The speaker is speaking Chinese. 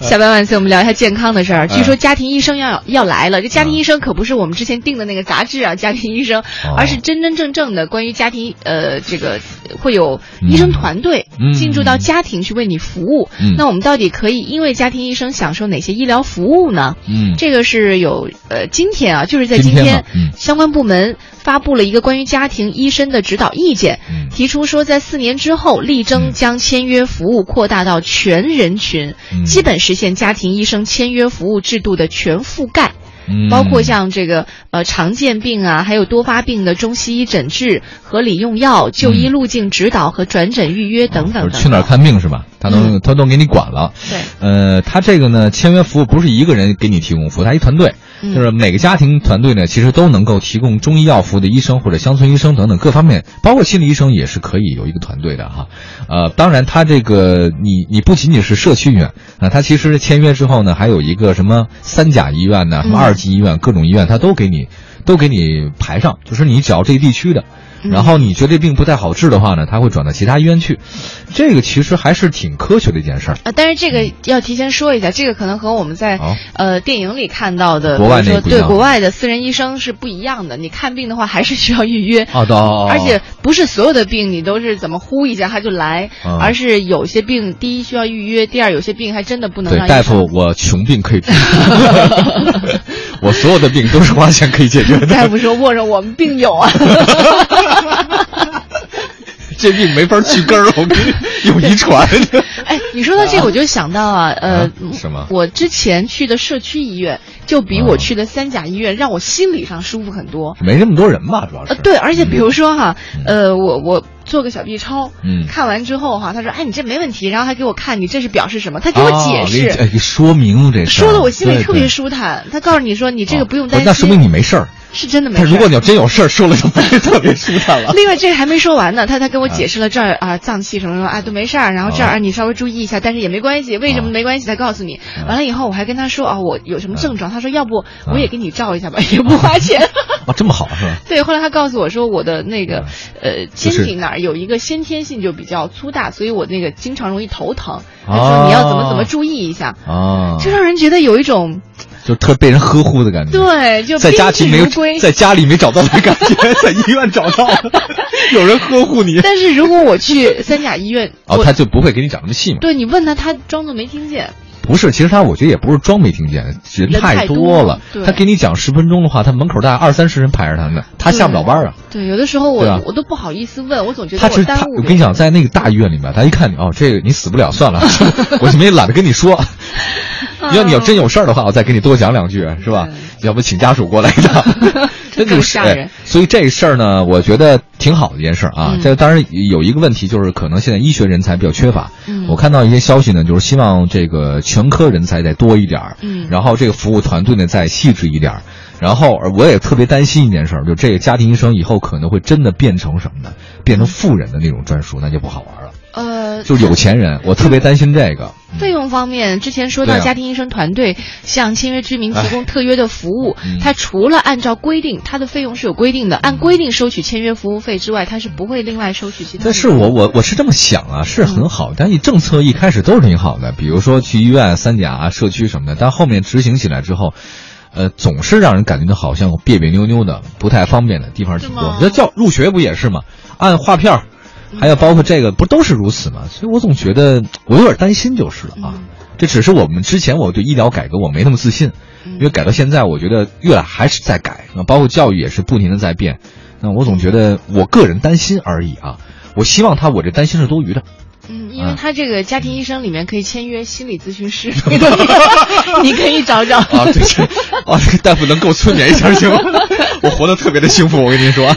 下班万岁，我们聊一下健康的事儿。据说家庭医生要要来了，这家庭医生可不是我们之前订的那个杂志啊，家庭医生，而是真真正正的关于家庭呃这个会有医生团队进驻到家庭去为你服务。那我们到底可以因为家庭医生享受哪些医疗服务呢？嗯，这个是有呃今天啊，就是在今天相关部门。发布了一个关于家庭医生的指导意见，提出说，在四年之后，力争将签约服务扩大到全人群，基本实现家庭医生签约服务制度的全覆盖，包括像这个呃常见病啊，还有多发病的中西医诊治、合理用药、就医路径指导和转诊预约等等。去哪儿看病是吧？他都他都给你管了。对，呃，他这个呢，签约服务不是一个人给你提供服务，他一团队。就是每个家庭团队呢，其实都能够提供中医药服务的医生或者乡村医生等等各方面，包括心理医生也是可以有一个团队的哈。呃，当然他这个你你不仅仅是社区医院啊，他其实签约之后呢，还有一个什么三甲医院呢，什么二级医院，各种医院他都给你都给你排上，就是你只要这个地区的。然后你觉得这病不太好治的话呢，他会转到其他医院去，这个其实还是挺科学的一件事儿啊。但是这个要提前说一下，这个可能和我们在呃电影里看到的，国外那对国外的私人医生是不一样的。你看病的话还是需要预约。而且不是所有的病你都是怎么呼一下他就来，而是有些病第一需要预约，第二有些病还真的不能。对，大夫，我穷病可以治，我所有的病都是花钱可以解决的。大夫说：“握着我们病友啊。”这病没法去根儿，我跟你有遗传。哎，你说到这个，我就想到啊，呃，什么？我之前去的社区医院，就比我去的三甲医院让我心理上舒服很多。没那么多人吧，主要是。对，而且比如说哈，呃，我我。做个小 B 超，嗯，看完之后哈，他说：“哎，你这没问题。”然后还给我看，你这是表示什么？他给我解释，哎，说明这说的我心里特别舒坦。他告诉你说，你这个不用担心，那说明你没事儿，是真的没事儿。如果你要真有事儿，说了就特别舒坦了。另外，这还没说完呢，他他跟我解释了这儿啊脏器什么什么啊都没事儿，然后这儿你稍微注意一下，但是也没关系。为什么没关系？他告诉你。完了以后，我还跟他说啊，我有什么症状？他说要不我也给你照一下吧，也不花钱。啊，这么好是吧？对，后来他告诉我说，我的那个呃肩颈那儿有一个先天性就比较粗大，所以我那个经常容易头疼。他说你要怎么怎么注意一下啊，就让人觉得有一种就特被人呵护的感觉。对，就在家庭没在家里没找到的感觉，在医院找到了，有人呵护你。但是如果我去三甲医院，哦，他就不会给你讲那么细嘛。对你问他，他装作没听见。不是，其实他我觉得也不是装没听见，人太多了。他给你讲十分钟的话，他门口大概二三十人排着他呢，他下不了班啊。对，有的时候我我都不好意思问，我总觉得他是他。我跟你讲，在那个大医院里面，他一看你哦，这个你死不了，算了，我就没懒得跟你说。要你要真有事儿的话，我再给你多讲两句，是吧？要不请家属过来一趟，真就吓人。所以这事儿呢，我觉得挺好的一件事儿啊。这当然有一个问题，就是可能现在医学人才比较缺乏。我看到一些消息呢，就是希望这个全科人才再多一点儿，然后这个服务团队呢再细致一点儿。然后我也特别担心一件事儿，就这个家庭医生以后可能会真的变成什么呢？变成富人的那种专属，那就不好玩了。呃，就有钱人，我特别担心这个费用方面。之前说到家庭医生团队向签约居民提供特约的服务，他除了按照规定，他的费用是有规定的，按规定收取签约服务费之外，他是不会另外收取其他。但是我我我是这么想啊，是很好，但你政策一开始都是挺好的，比如说去医院、三甲、社区什么的，但后面执行起来之后，呃，总是让人感觉到好像别别扭扭的，不太方便的地方挺多。那叫入学不也是吗？按划片。还有包括这个，不都是如此吗？所以我总觉得我有点担心就是了啊。这只是我们之前我对医疗改革我没那么自信，因为改到现在，我觉得越来还是在改，包括教育也是不停的在变。那我总觉得我个人担心而已啊。我希望他我这担心是多余的。嗯，因为他这个家庭医生里面可以签约心理咨询师，你可以找找啊。对，啊，这个大夫能够催眠一下行吗？我活得特别的幸福，我跟您说。